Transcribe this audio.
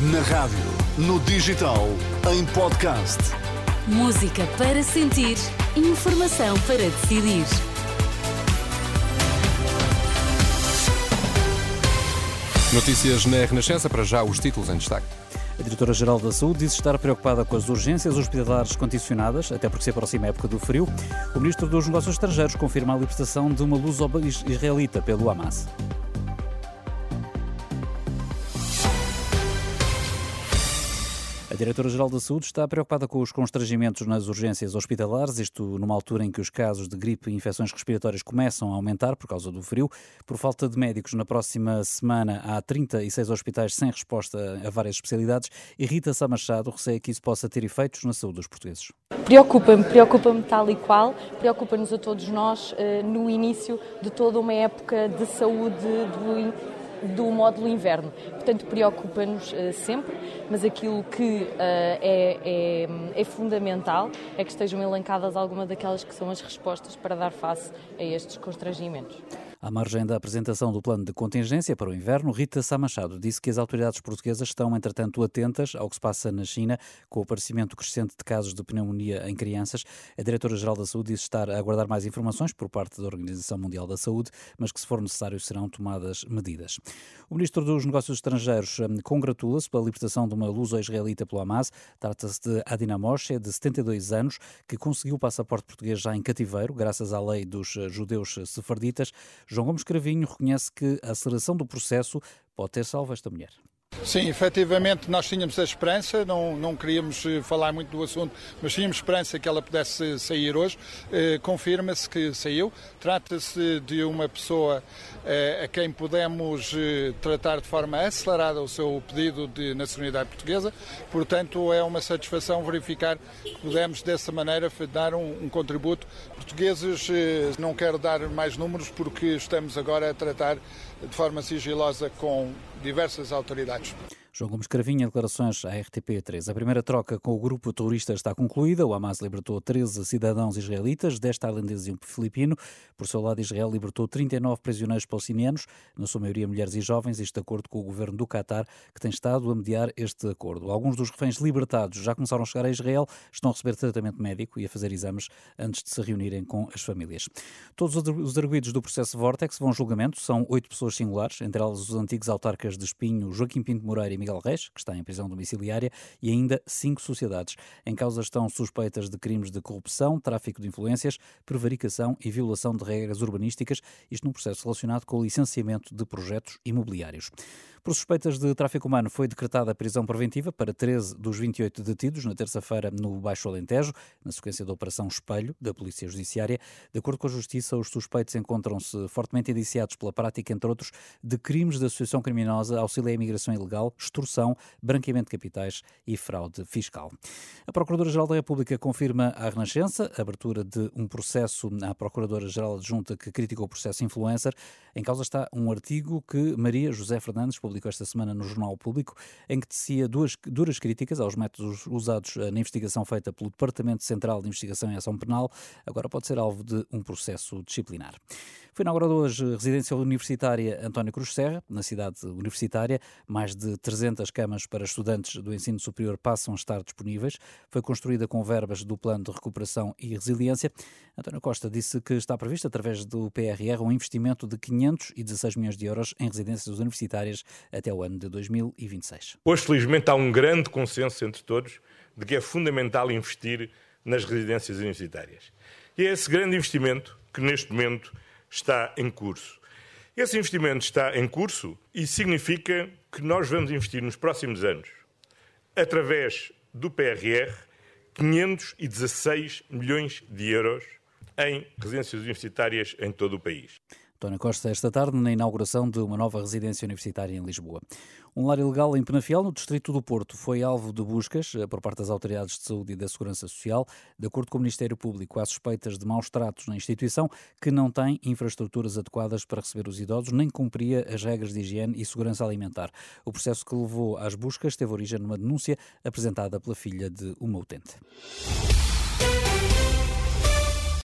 Na rádio, no digital, em podcast. Música para sentir, informação para decidir. Notícias na Renascença, para já os títulos em destaque. A Diretora-Geral da Saúde diz estar preocupada com as urgências hospitalares condicionadas, até porque se aproxima a época do frio. O Ministro dos Negócios Estrangeiros confirma a libertação de uma luz israelita pelo Hamas. Diretora-Geral da Saúde está preocupada com os constrangimentos nas urgências hospitalares, isto numa altura em que os casos de gripe e infecções respiratórias começam a aumentar por causa do frio. Por falta de médicos, na próxima semana há 36 hospitais sem resposta a várias especialidades e Rita Sá Machado receia que isso possa ter efeitos na saúde dos portugueses. Preocupa-me, preocupa-me tal e qual, preocupa-nos a todos nós uh, no início de toda uma época de saúde do do módulo inverno. Portanto, preocupa-nos uh, sempre, mas aquilo que uh, é, é, é, fundamental é que estejam elencadas algumas daquelas que são as respostas para dar face a estes constrangimentos. À margem da apresentação do plano de contingência para o inverno, Rita Sá Machado disse que as autoridades portuguesas estão, entretanto, atentas ao que se passa na China, com o aparecimento crescente de casos de pneumonia em crianças. A Diretora-Geral da Saúde disse estar a aguardar mais informações por parte da Organização Mundial da Saúde, mas que, se for necessário, serão tomadas medidas. O Ministro dos Negócios Estrangeiros hum, congratula-se pela libertação de uma luso-israelita pelo Hamas. Trata-se de Adina Moshe, de 72 anos, que conseguiu o passaporte português já em cativeiro, graças à lei dos eh, judeus sefarditas. João Gomes Cravinho reconhece que a aceleração do processo pode ter salvo esta mulher. Sim, efetivamente nós tínhamos a esperança, não, não queríamos eh, falar muito do assunto, mas tínhamos esperança que ela pudesse sair hoje. Eh, Confirma-se que saiu. Trata-se de uma pessoa eh, a quem podemos eh, tratar de forma acelerada o seu pedido de nacionalidade portuguesa. Portanto, é uma satisfação verificar que pudemos dessa maneira dar um, um contributo. Portugueses, eh, não quero dar mais números porque estamos agora a tratar de forma sigilosa com diversas autoridades. João Gomes Cravinha, declarações à RTP3. A primeira troca com o grupo terrorista está concluída. O Hamas libertou 13 cidadãos israelitas, 10 tailandeses e um filipino. Por seu lado, Israel libertou 39 prisioneiros palestinianos, na sua maioria mulheres e jovens, isto de acordo com o governo do Qatar, que tem estado a mediar este acordo. Alguns dos reféns libertados já começaram a chegar a Israel, estão a receber tratamento médico e a fazer exames antes de se reunirem com as famílias. Todos os arguídos do processo Vortex vão a julgamento. São oito pessoas singulares, entre elas os antigos autarcas de Espinho, Joaquim Pinto Moreira e Miguel Reis, que está em prisão domiciliária, e ainda cinco sociedades. Em causa estão suspeitas de crimes de corrupção, tráfico de influências, prevaricação e violação de regras urbanísticas, isto num processo relacionado com o licenciamento de projetos imobiliários. Por suspeitas de tráfico humano, foi decretada a prisão preventiva para 13 dos 28 detidos na terça-feira no Baixo Alentejo, na sequência da Operação Espelho da Polícia Judiciária. De acordo com a Justiça, os suspeitos encontram-se fortemente indiciados pela prática, entre outros, de crimes de associação criminosa, auxílio à imigração ilegal, extorsão, branqueamento de capitais e fraude fiscal. A Procuradora-Geral da República confirma à Renascença a abertura de um processo à Procuradora-Geral adjunta que criticou o processo influencer. Em causa está um artigo que Maria José Fernandes publicou esta semana no Jornal Público, em que tecia duas, duras críticas aos métodos usados na investigação feita pelo Departamento Central de Investigação e Ação Penal, agora pode ser alvo de um processo disciplinar. Foi inaugurada hoje a residência universitária António Cruz Serra, na cidade universitária. Mais de 300 camas para estudantes do ensino superior passam a estar disponíveis. Foi construída com verbas do Plano de Recuperação e Resiliência. António Costa disse que está previsto, através do PRR, um investimento de 516 milhões de euros em residências universitárias até o ano de 2026. Hoje, felizmente, há um grande consenso entre todos de que é fundamental investir nas residências universitárias. E é esse grande investimento que, neste momento, está em curso. Esse investimento está em curso e significa que nós vamos investir nos próximos anos, através do PRR, 516 milhões de euros em residências universitárias em todo o país. António Costa, esta tarde, na inauguração de uma nova residência universitária em Lisboa. Um lar ilegal em Penafiel, no distrito do Porto, foi alvo de buscas eh, por parte das autoridades de saúde e da segurança social. De acordo com o Ministério Público, há suspeitas de maus tratos na instituição que não tem infraestruturas adequadas para receber os idosos, nem cumpria as regras de higiene e segurança alimentar. O processo que levou às buscas teve origem numa denúncia apresentada pela filha de uma utente.